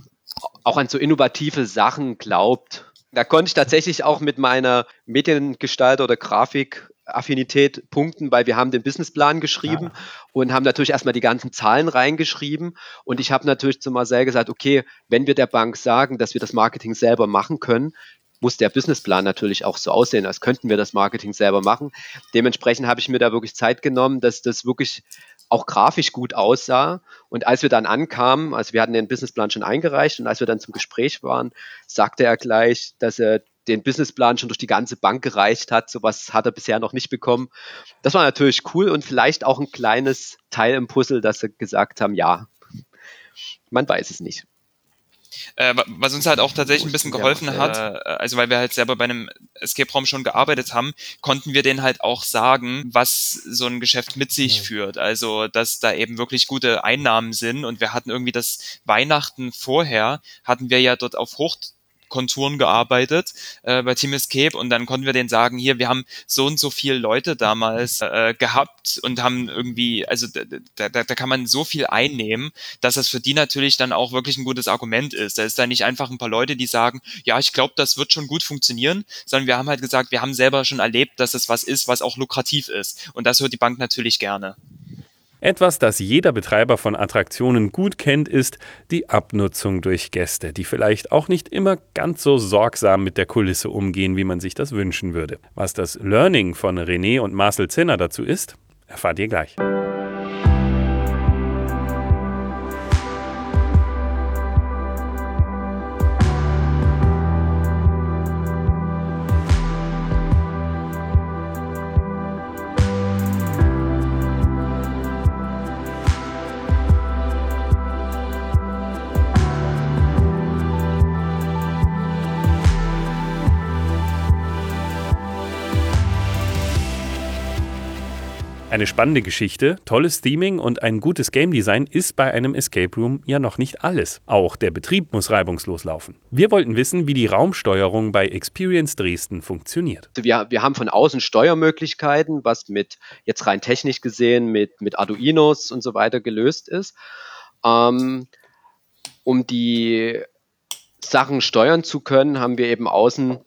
Speaker 4: auch an so innovative Sachen glaubt. Da konnte ich tatsächlich auch mit meiner Mediengestalter oder Grafik Affinität punkten, weil wir haben den Businessplan geschrieben ja. und haben natürlich erstmal die ganzen Zahlen reingeschrieben. Und ich habe natürlich zu Marcel gesagt, okay, wenn wir der Bank sagen, dass wir das Marketing selber machen können, muss der Businessplan natürlich auch so aussehen, als könnten wir das Marketing selber machen. Dementsprechend habe ich mir da wirklich Zeit genommen, dass das wirklich auch grafisch gut aussah. Und als wir dann ankamen, also wir hatten den Businessplan schon eingereicht und als wir dann zum Gespräch waren, sagte er gleich, dass er den Businessplan schon durch die ganze Bank gereicht hat. Sowas hat er bisher noch nicht bekommen. Das war natürlich cool und vielleicht auch ein kleines Teil im Puzzle, dass sie gesagt haben, ja, man weiß es nicht.
Speaker 3: Äh, was uns halt auch tatsächlich ein bisschen geholfen hat, äh, also weil wir halt selber bei einem Escape-Raum schon gearbeitet haben, konnten wir denen halt auch sagen, was so ein Geschäft mit sich ja. führt. Also, dass da eben wirklich gute Einnahmen sind und wir hatten irgendwie das Weihnachten vorher, hatten wir ja dort auf Hoch Konturen gearbeitet äh, bei Team Escape und dann konnten wir denen sagen, hier, wir haben so und so viele Leute damals äh, gehabt und haben irgendwie, also da, da, da kann man so viel einnehmen, dass das für die natürlich dann auch wirklich ein gutes Argument ist. Da ist da nicht einfach ein paar Leute, die sagen, ja, ich glaube, das wird schon gut funktionieren, sondern wir haben halt gesagt, wir haben selber schon erlebt, dass es was ist, was auch lukrativ ist. Und das hört die Bank natürlich gerne.
Speaker 1: Etwas, das jeder Betreiber von Attraktionen gut kennt, ist die Abnutzung durch Gäste, die vielleicht auch nicht immer ganz so sorgsam mit der Kulisse umgehen, wie man sich das wünschen würde. Was das Learning von René und Marcel Zinner dazu ist, erfahrt ihr gleich. Eine spannende Geschichte, tolles Theming und ein gutes Game Design ist bei einem Escape Room ja noch nicht alles. Auch der Betrieb muss reibungslos laufen. Wir wollten wissen, wie die Raumsteuerung bei Experience Dresden funktioniert.
Speaker 4: Wir, wir haben von außen Steuermöglichkeiten, was mit jetzt rein technisch gesehen mit, mit Arduinos und so weiter gelöst ist. Ähm, um die Sachen steuern zu können, haben wir eben außen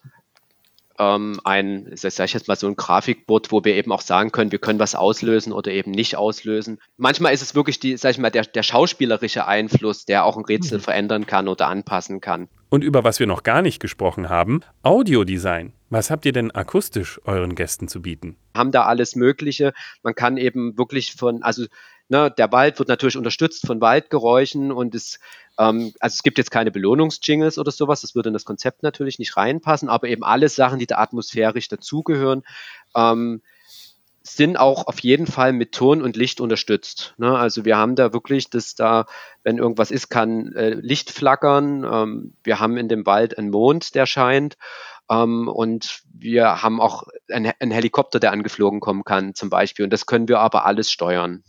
Speaker 4: ähm, ein, sag ich jetzt mal so ein Grafikboard, wo wir eben auch sagen können, wir können was auslösen oder eben nicht auslösen. Manchmal ist es wirklich die, sag ich mal, der, der schauspielerische Einfluss, der auch ein Rätsel mhm. verändern kann oder anpassen kann.
Speaker 1: Und über was wir noch gar nicht gesprochen haben, Audiodesign. Was habt ihr denn akustisch euren Gästen zu bieten?
Speaker 4: Haben da alles Mögliche. Man kann eben wirklich von, also ne, der Wald wird natürlich unterstützt von Waldgeräuschen und es also es gibt jetzt keine Belohnungsjingles oder sowas, das würde in das Konzept natürlich nicht reinpassen, aber eben alle Sachen, die da atmosphärisch dazugehören, ähm, sind auch auf jeden Fall mit Ton und Licht unterstützt. Ne? Also wir haben da wirklich, dass da, wenn irgendwas ist, kann äh, Licht flackern. Ähm, wir haben in dem Wald einen Mond, der scheint. Ähm, und wir haben auch einen, einen Helikopter, der angeflogen kommen kann, zum Beispiel. Und das können wir aber alles steuern.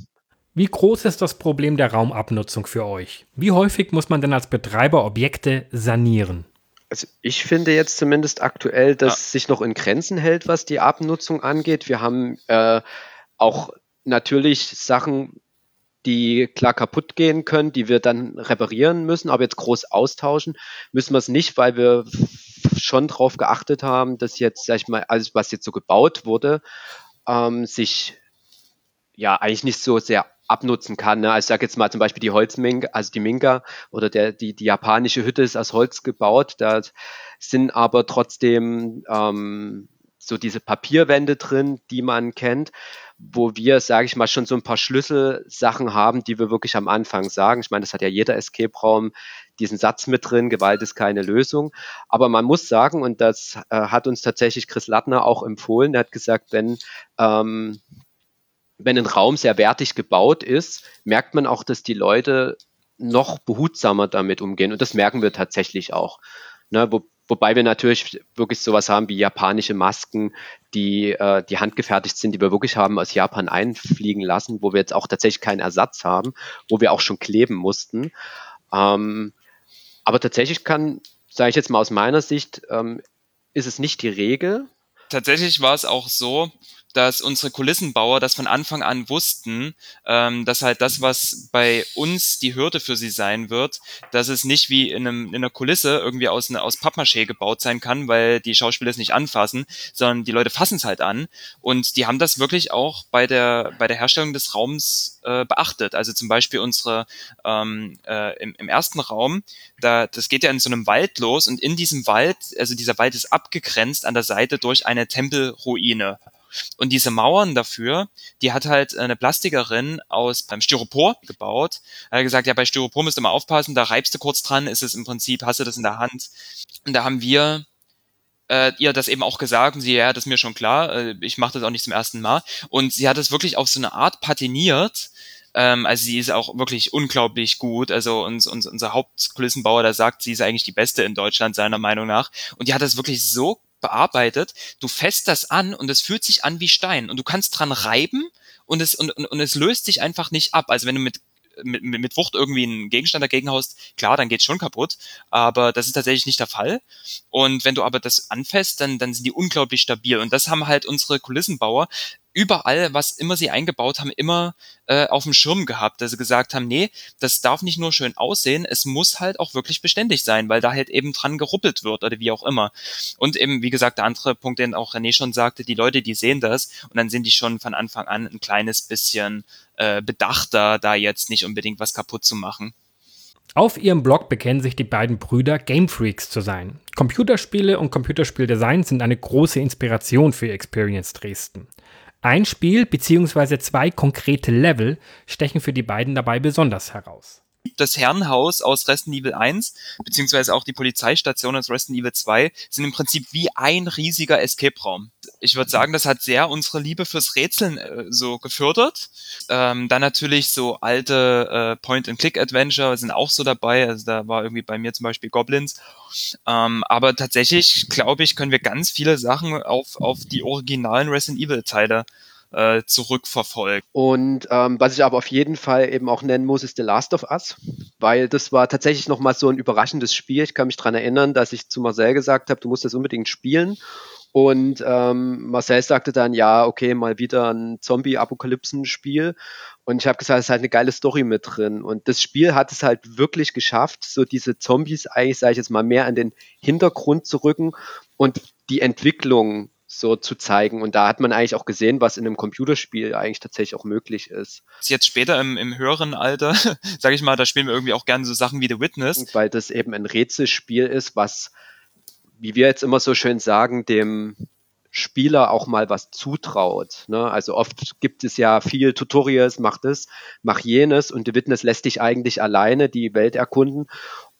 Speaker 2: Wie groß ist das Problem der Raumabnutzung für euch? Wie häufig muss man denn als Betreiber Objekte sanieren?
Speaker 4: Also ich finde jetzt zumindest aktuell, dass ja. sich noch in Grenzen hält, was die Abnutzung angeht. Wir haben äh, auch natürlich Sachen, die klar kaputt gehen können, die wir dann reparieren müssen, aber jetzt groß austauschen müssen wir es nicht, weil wir schon darauf geachtet haben, dass jetzt, sag ich mal, alles, was jetzt so gebaut wurde, ähm, sich ja eigentlich nicht so sehr abnutzen kann. Ne? Also ich sage jetzt mal zum Beispiel die Holzminga, also die Minga oder der, die, die japanische Hütte ist aus Holz gebaut. Da sind aber trotzdem ähm, so diese Papierwände drin, die man kennt, wo wir, sage ich mal, schon so ein paar Schlüsselsachen haben, die wir wirklich am Anfang sagen. Ich meine, das hat ja jeder Escape-Raum diesen Satz mit drin, Gewalt ist keine Lösung. Aber man muss sagen, und das äh, hat uns tatsächlich Chris Lattner auch empfohlen, der hat gesagt, wenn ähm, wenn ein Raum sehr wertig gebaut ist, merkt man auch, dass die Leute noch behutsamer damit umgehen. Und das merken wir tatsächlich auch. Ne, wo, wobei wir natürlich wirklich sowas haben wie japanische Masken, die, äh, die handgefertigt sind, die wir wirklich haben aus Japan einfliegen lassen, wo wir jetzt auch tatsächlich keinen Ersatz haben, wo wir auch schon kleben mussten. Ähm, aber tatsächlich kann, sage ich jetzt mal aus meiner Sicht, ähm, ist es nicht die Regel.
Speaker 3: Tatsächlich war es auch so, dass unsere Kulissenbauer das von Anfang an wussten, ähm, dass halt das, was bei uns die Hürde für sie sein wird, dass es nicht wie in, einem, in einer Kulisse irgendwie aus, aus Pappmaché gebaut sein kann, weil die Schauspieler es nicht anfassen, sondern die Leute fassen es halt an. Und die haben das wirklich auch bei der, bei der Herstellung des Raums äh, beachtet. Also zum Beispiel unsere ähm, äh, im, im ersten Raum, da, das geht ja in so einem Wald los und in diesem Wald, also dieser Wald ist abgegrenzt an der Seite durch eine Tempelruine. Und diese Mauern dafür, die hat halt eine Plastikerin aus beim Styropor gebaut. Er hat gesagt, ja, bei Styropor musst du mal aufpassen, da reibst du kurz dran, ist es im Prinzip, hast du das in der Hand. Und da haben wir äh, ihr das eben auch gesagt und sie, ja, das ist mir schon klar, äh, ich mache das auch nicht zum ersten Mal. Und sie hat es wirklich auf so eine Art patiniert, ähm, also sie ist auch wirklich unglaublich gut. Also uns, uns, unser Hauptkulissenbauer, der sagt, sie ist eigentlich die beste in Deutschland, seiner Meinung nach. Und die hat das wirklich so bearbeitet, du fässt das an und es fühlt sich an wie Stein und du kannst dran reiben und es, und, und, und es löst sich einfach nicht ab. Also wenn du mit mit, mit Wucht irgendwie einen Gegenstand dagegen haust, klar, dann geht's schon kaputt, aber das ist tatsächlich nicht der Fall. Und wenn du aber das anfasst, dann, dann sind die unglaublich stabil. Und das haben halt unsere Kulissenbauer überall, was immer sie eingebaut haben, immer äh, auf dem Schirm gehabt, dass sie gesagt haben, nee, das darf nicht nur schön aussehen, es muss halt auch wirklich beständig sein, weil da halt eben dran geruppelt wird oder wie auch immer. Und eben, wie gesagt, der andere Punkt, den auch René schon sagte, die Leute, die sehen das und dann sind die schon von Anfang an ein kleines bisschen äh, bedachter, da jetzt nicht unbedingt was kaputt zu machen.
Speaker 2: Auf ihrem Blog bekennen sich die beiden Brüder, Game Freaks zu sein. Computerspiele und Computerspieldesign sind eine große Inspiration für Experience Dresden. Ein Spiel bzw. zwei konkrete Level stechen für die beiden dabei besonders heraus.
Speaker 3: Das Herrenhaus aus Resident Evil 1, beziehungsweise auch die Polizeistation aus Resident Evil 2, sind im Prinzip wie ein riesiger Escape-Raum. Ich würde sagen, das hat sehr unsere Liebe fürs Rätseln äh, so gefördert. Ähm, dann natürlich so alte äh, Point-and-Click-Adventure sind auch so dabei. Also da war irgendwie bei mir zum Beispiel Goblins. Ähm, aber tatsächlich, glaube ich, können wir ganz viele Sachen auf, auf die originalen Resident Evil-Teile äh, zurückverfolgt.
Speaker 4: Und ähm, was ich aber auf jeden Fall eben auch nennen muss, ist The Last of Us, weil das war tatsächlich nochmal so ein überraschendes Spiel. Ich kann mich dran erinnern, dass ich zu Marcel gesagt habe, du musst das unbedingt spielen. Und ähm, Marcel sagte dann, ja, okay, mal wieder ein Zombie-Apokalypsen-Spiel. Und ich habe gesagt, es ist halt eine geile Story mit drin. Und das Spiel hat es halt wirklich geschafft, so diese Zombies eigentlich, sage ich jetzt mal, mehr an den Hintergrund zu rücken und die Entwicklung so zu zeigen. Und da hat man eigentlich auch gesehen, was in einem Computerspiel eigentlich tatsächlich auch möglich ist.
Speaker 3: Jetzt später im, im höheren Alter, (laughs) sage ich mal, da spielen wir irgendwie auch gerne so Sachen wie The Witness.
Speaker 4: Weil das eben ein Rätselspiel ist, was, wie wir jetzt immer so schön sagen, dem Spieler auch mal was zutraut. Ne? Also oft gibt es ja viel Tutorials, mach das, mach jenes und The Witness lässt dich eigentlich alleine die Welt erkunden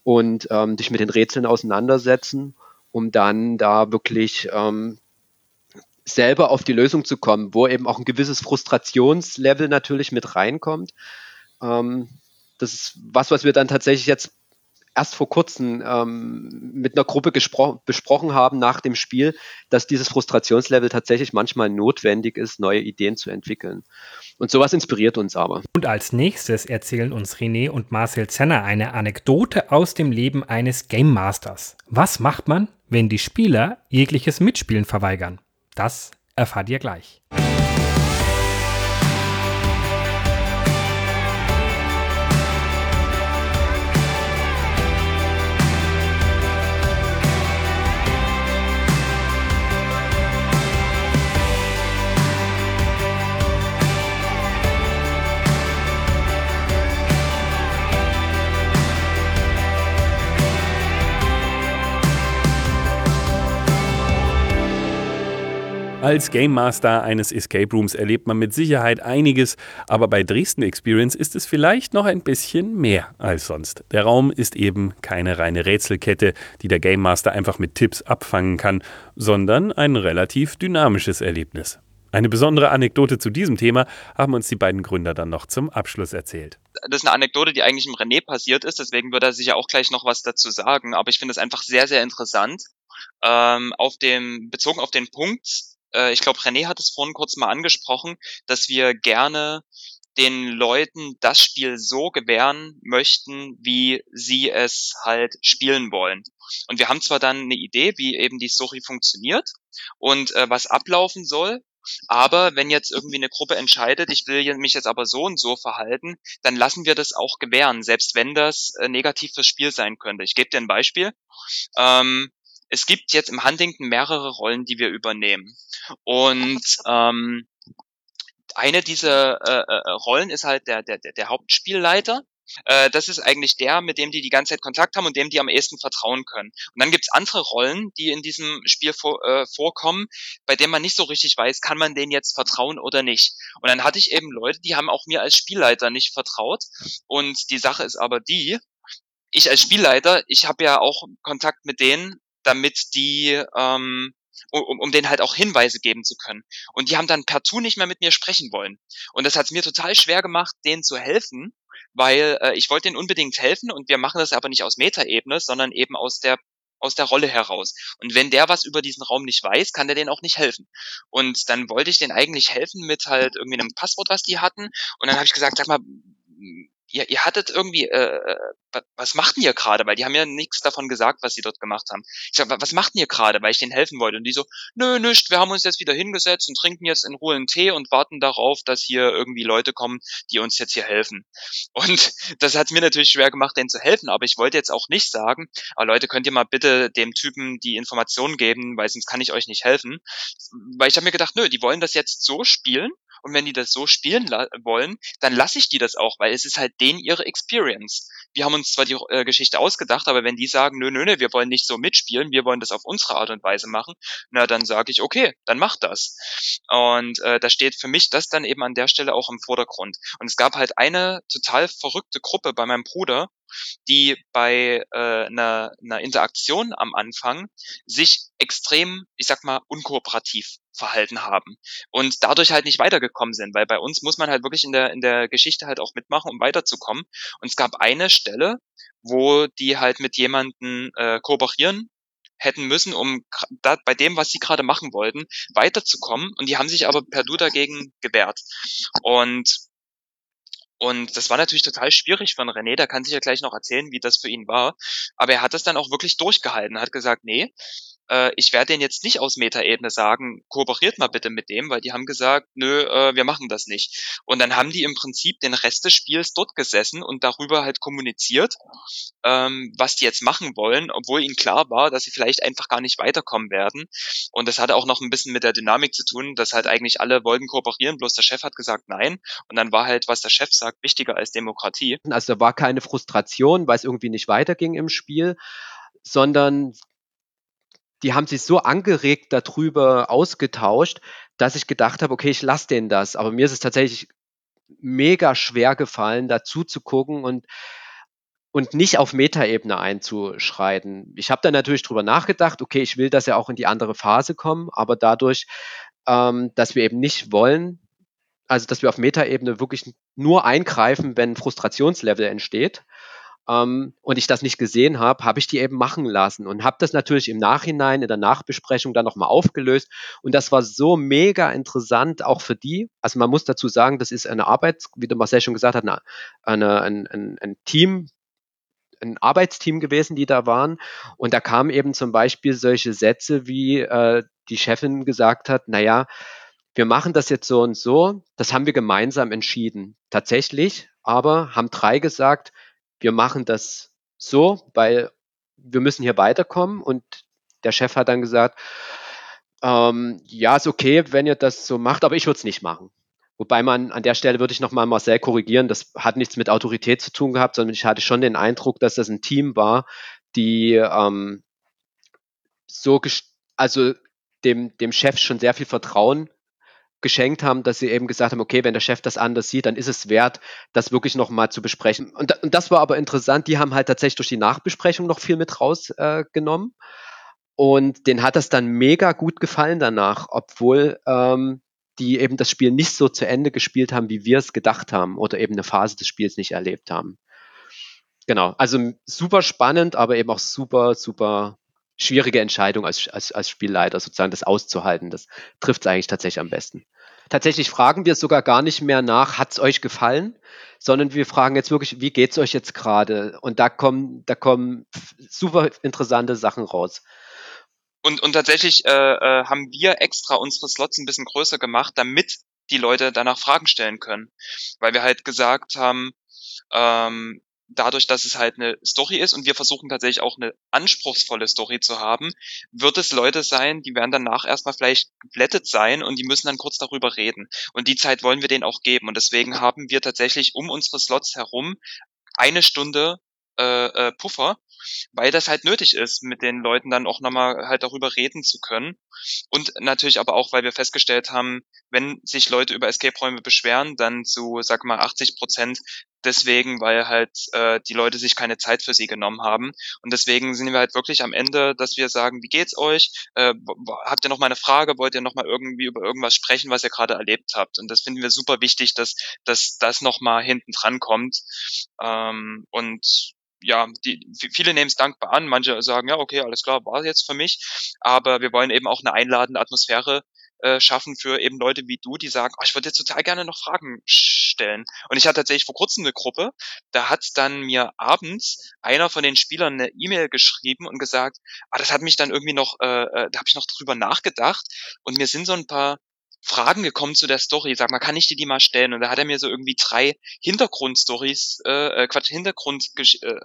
Speaker 4: und ähm, dich mit den Rätseln auseinandersetzen, um dann da wirklich ähm, selber auf die Lösung zu kommen, wo eben auch ein gewisses Frustrationslevel natürlich mit reinkommt. Ähm, das ist was, was wir dann tatsächlich jetzt erst vor kurzem ähm, mit einer Gruppe besprochen haben nach dem Spiel, dass dieses Frustrationslevel tatsächlich manchmal notwendig ist, neue Ideen zu entwickeln. Und sowas inspiriert uns aber.
Speaker 2: Und als nächstes erzählen uns René und Marcel Zenner eine Anekdote aus dem Leben eines Game Masters. Was macht man, wenn die Spieler jegliches Mitspielen verweigern? Das erfahrt ihr gleich.
Speaker 1: Als Game Master eines Escape Rooms erlebt man mit Sicherheit einiges, aber bei Dresden Experience ist es vielleicht noch ein bisschen mehr als sonst. Der Raum ist eben keine reine Rätselkette, die der Game Master einfach mit Tipps abfangen kann, sondern ein relativ dynamisches Erlebnis. Eine besondere Anekdote zu diesem Thema haben uns die beiden Gründer dann noch zum Abschluss erzählt.
Speaker 3: Das ist eine Anekdote, die eigentlich im René passiert ist, deswegen wird er sicher auch gleich noch was dazu sagen, aber ich finde es einfach sehr, sehr interessant. Ähm, auf dem, bezogen auf den Punkt, äh, ich glaube, René hat es vorhin kurz mal angesprochen, dass wir gerne den Leuten das Spiel so gewähren möchten, wie sie es halt spielen wollen. Und wir haben zwar dann eine Idee, wie eben die Story funktioniert und äh, was ablaufen soll, aber wenn jetzt irgendwie eine Gruppe entscheidet, ich will mich jetzt aber so und so verhalten, dann lassen wir das auch gewähren, selbst wenn das äh, negativ fürs Spiel sein könnte. Ich gebe dir ein Beispiel. Ähm, es gibt jetzt im Huntington mehrere Rollen, die wir übernehmen. Und ähm, eine dieser äh, äh, Rollen ist halt der, der, der Hauptspielleiter. Äh, das ist eigentlich der, mit dem die die ganze Zeit Kontakt haben und dem die am ehesten vertrauen können. Und dann gibt's andere Rollen, die in diesem Spiel vor, äh, vorkommen, bei denen man nicht so richtig weiß, kann man denen jetzt vertrauen oder nicht. Und dann hatte ich eben Leute, die haben auch mir als Spielleiter nicht vertraut. Und die Sache ist aber die, ich als Spielleiter, ich habe ja auch Kontakt mit denen, damit die, ähm, um, um denen halt auch Hinweise geben zu können. Und die haben dann partout nicht mehr mit mir sprechen wollen. Und das hat es mir total schwer gemacht, denen zu helfen, weil äh, ich wollte denen unbedingt helfen und wir machen das aber nicht aus Metaebene, sondern eben aus der aus der Rolle heraus. Und wenn der was über diesen Raum nicht weiß, kann der denen auch nicht helfen. Und dann wollte ich denen eigentlich helfen mit halt irgendwie einem Passwort, was die hatten. Und dann habe ich gesagt, sag mal, ihr, ihr hattet irgendwie, äh, äh was macht denn ihr gerade? Weil die haben ja nichts davon gesagt, was sie dort gemacht haben. Ich sag, was macht denn ihr gerade? Weil ich denen helfen wollte. Und die so, nö, nicht, wir haben uns jetzt wieder hingesetzt und trinken jetzt in Ruhe einen Tee und warten darauf, dass hier irgendwie Leute kommen, die uns jetzt hier helfen. Und (laughs) das hat mir natürlich schwer gemacht, denen zu helfen, aber ich wollte jetzt auch nicht sagen, ah, Leute, könnt ihr mal bitte dem Typen die Informationen geben, weil sonst kann ich euch nicht helfen. Weil ich habe mir gedacht, nö, die wollen das jetzt so spielen und wenn die das so spielen wollen, dann lasse ich die das auch, weil es ist halt denen ihre Experience. Wir haben uns zwar die äh, Geschichte ausgedacht, aber wenn die sagen, nö, nö, nö, wir wollen nicht so mitspielen, wir wollen das auf unsere Art und Weise machen, na, dann sage ich, okay, dann mach das. Und äh, da steht für mich das dann eben an der Stelle auch im Vordergrund. Und es gab halt eine total verrückte Gruppe bei meinem Bruder, die bei äh, einer, einer Interaktion am Anfang sich extrem, ich sag mal, unkooperativ verhalten haben und dadurch halt nicht weitergekommen sind, weil bei uns muss man halt wirklich in der in der Geschichte halt auch mitmachen, um weiterzukommen. Und es gab eine Stelle, wo die halt mit jemanden äh, kooperieren hätten müssen, um da, bei dem, was sie gerade machen wollten, weiterzukommen. Und die haben sich aber per Du dagegen gewehrt. Und und das war natürlich total schwierig von René, da kann sich ja gleich noch erzählen, wie das für ihn war. Aber er hat das dann auch wirklich durchgehalten, hat gesagt, nee, äh, ich werde denen jetzt nicht aus Metaebene sagen, kooperiert mal bitte mit dem, weil die haben gesagt, nö, äh, wir machen das nicht. Und dann haben die im Prinzip den Rest des Spiels dort gesessen und darüber halt kommuniziert, ähm, was die jetzt machen wollen, obwohl ihnen klar war, dass sie vielleicht einfach gar nicht weiterkommen werden. Und das hatte auch noch ein bisschen mit der Dynamik zu tun, dass halt eigentlich alle wollten kooperieren, bloß der Chef hat gesagt nein. Und dann war halt, was der Chef sagt, wichtiger als Demokratie.
Speaker 4: Also da war keine Frustration, weil es irgendwie nicht weiterging im Spiel, sondern die haben sich so angeregt darüber ausgetauscht, dass ich gedacht habe, okay, ich lasse denen das. Aber mir ist es tatsächlich mega schwer gefallen, dazu zu gucken und und nicht auf Metaebene einzuschreiten. Ich habe dann natürlich drüber nachgedacht, okay, ich will, dass er auch in die andere Phase kommen, aber dadurch, ähm, dass wir eben nicht wollen, also dass wir auf Metaebene wirklich nur eingreifen, wenn Frustrationslevel entsteht, ähm, und ich das nicht gesehen habe, habe ich die eben machen lassen und habe das natürlich im Nachhinein in der Nachbesprechung dann nochmal aufgelöst. Und das war so mega interessant, auch für die. Also man muss dazu sagen, das ist eine Arbeit, wie der Marcel schon gesagt hat, eine, eine, ein, ein, ein Team, ein Arbeitsteam gewesen, die da waren. Und da kamen eben zum Beispiel solche Sätze, wie äh, die Chefin gesagt hat, naja, wir machen das jetzt so und so, das haben wir gemeinsam entschieden. Tatsächlich, aber haben drei gesagt, wir machen das so, weil wir müssen hier weiterkommen. Und der Chef hat dann gesagt, ähm, ja, ist okay, wenn ihr das so macht, aber ich würde es nicht machen. Wobei man an der Stelle würde ich nochmal Marcel korrigieren, das hat nichts mit Autorität zu tun gehabt, sondern ich hatte schon den Eindruck, dass das ein Team war, die ähm, so, also dem, dem Chef schon sehr viel Vertrauen geschenkt haben, dass sie eben gesagt haben, okay, wenn der Chef das anders sieht, dann ist es wert, das wirklich nochmal zu besprechen. Und, und, das war aber interessant, die haben halt tatsächlich durch die Nachbesprechung noch viel mit rausgenommen. Äh, und denen hat das dann mega gut gefallen danach, obwohl ähm, die eben das Spiel nicht so zu Ende gespielt haben, wie wir es gedacht haben oder eben eine Phase des Spiels nicht erlebt haben. Genau, also super spannend, aber eben auch super, super schwierige Entscheidung als, als, als Spielleiter, sozusagen das auszuhalten. Das trifft es eigentlich tatsächlich am besten. Tatsächlich fragen wir sogar gar nicht mehr nach, hat es euch gefallen, sondern wir fragen jetzt wirklich, wie geht es euch jetzt gerade? Und da kommen, da kommen super interessante Sachen raus.
Speaker 3: Und, und tatsächlich äh, äh, haben wir extra unsere Slots ein bisschen größer gemacht, damit die Leute danach Fragen stellen können. Weil wir halt gesagt haben, ähm, dadurch, dass es halt eine Story ist und wir versuchen tatsächlich auch eine anspruchsvolle Story zu haben, wird es Leute sein, die werden danach erstmal vielleicht geblättet sein und die müssen dann kurz darüber reden. Und die Zeit wollen wir denen auch geben. Und deswegen haben wir tatsächlich um unsere Slots herum eine Stunde äh, äh, Puffer, weil das halt nötig ist, mit den Leuten dann auch nochmal halt darüber reden zu können. Und natürlich aber auch, weil wir festgestellt haben, wenn sich Leute über Escape-Räume beschweren, dann zu, sag mal, 80 Prozent deswegen, weil halt äh, die Leute sich keine Zeit für sie genommen haben. Und deswegen sind wir halt wirklich am Ende, dass wir sagen, wie geht's euch? Äh, habt ihr noch mal eine Frage? Wollt ihr noch mal irgendwie über irgendwas sprechen, was ihr gerade erlebt habt? Und das finden wir super wichtig, dass, dass das noch mal hinten dran kommt. Ähm, und ja, die, viele nehmen es dankbar an, manche sagen, ja, okay, alles klar, war jetzt für mich, aber wir wollen eben auch eine einladende Atmosphäre äh, schaffen für eben Leute wie du, die sagen, oh, ich würde jetzt total gerne noch Fragen stellen. Und ich hatte tatsächlich vor kurzem eine Gruppe, da hat dann mir abends einer von den Spielern eine E-Mail geschrieben und gesagt, ah, das hat mich dann irgendwie noch, äh, äh da habe ich noch drüber nachgedacht und mir sind so ein paar Fragen gekommen zu der Story. Sag mal, kann ich dir die mal stellen? Und da hat er mir so irgendwie drei Hintergrundstories, äh, äh Quatsch, Hintergrund, äh,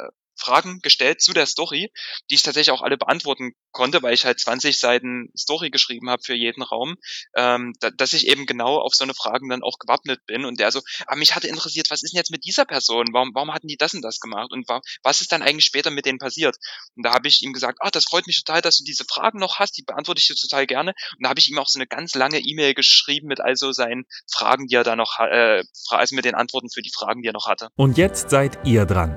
Speaker 3: Fragen gestellt zu der Story, die ich tatsächlich auch alle beantworten konnte, weil ich halt 20 Seiten Story geschrieben habe für jeden Raum, ähm, da, dass ich eben genau auf so eine Fragen dann auch gewappnet bin und der so, ah, mich hatte interessiert, was ist denn jetzt mit dieser Person? Warum, warum hatten die das und das gemacht? Und wa was ist dann eigentlich später mit denen passiert? Und da habe ich ihm gesagt, ah, das freut mich total, dass du diese Fragen noch hast, die beantworte ich dir total gerne. Und da habe ich ihm auch so eine ganz lange E-Mail geschrieben mit also seinen Fragen, die er da noch, äh, also mit den Antworten für die Fragen, die er noch hatte.
Speaker 1: Und jetzt seid ihr dran.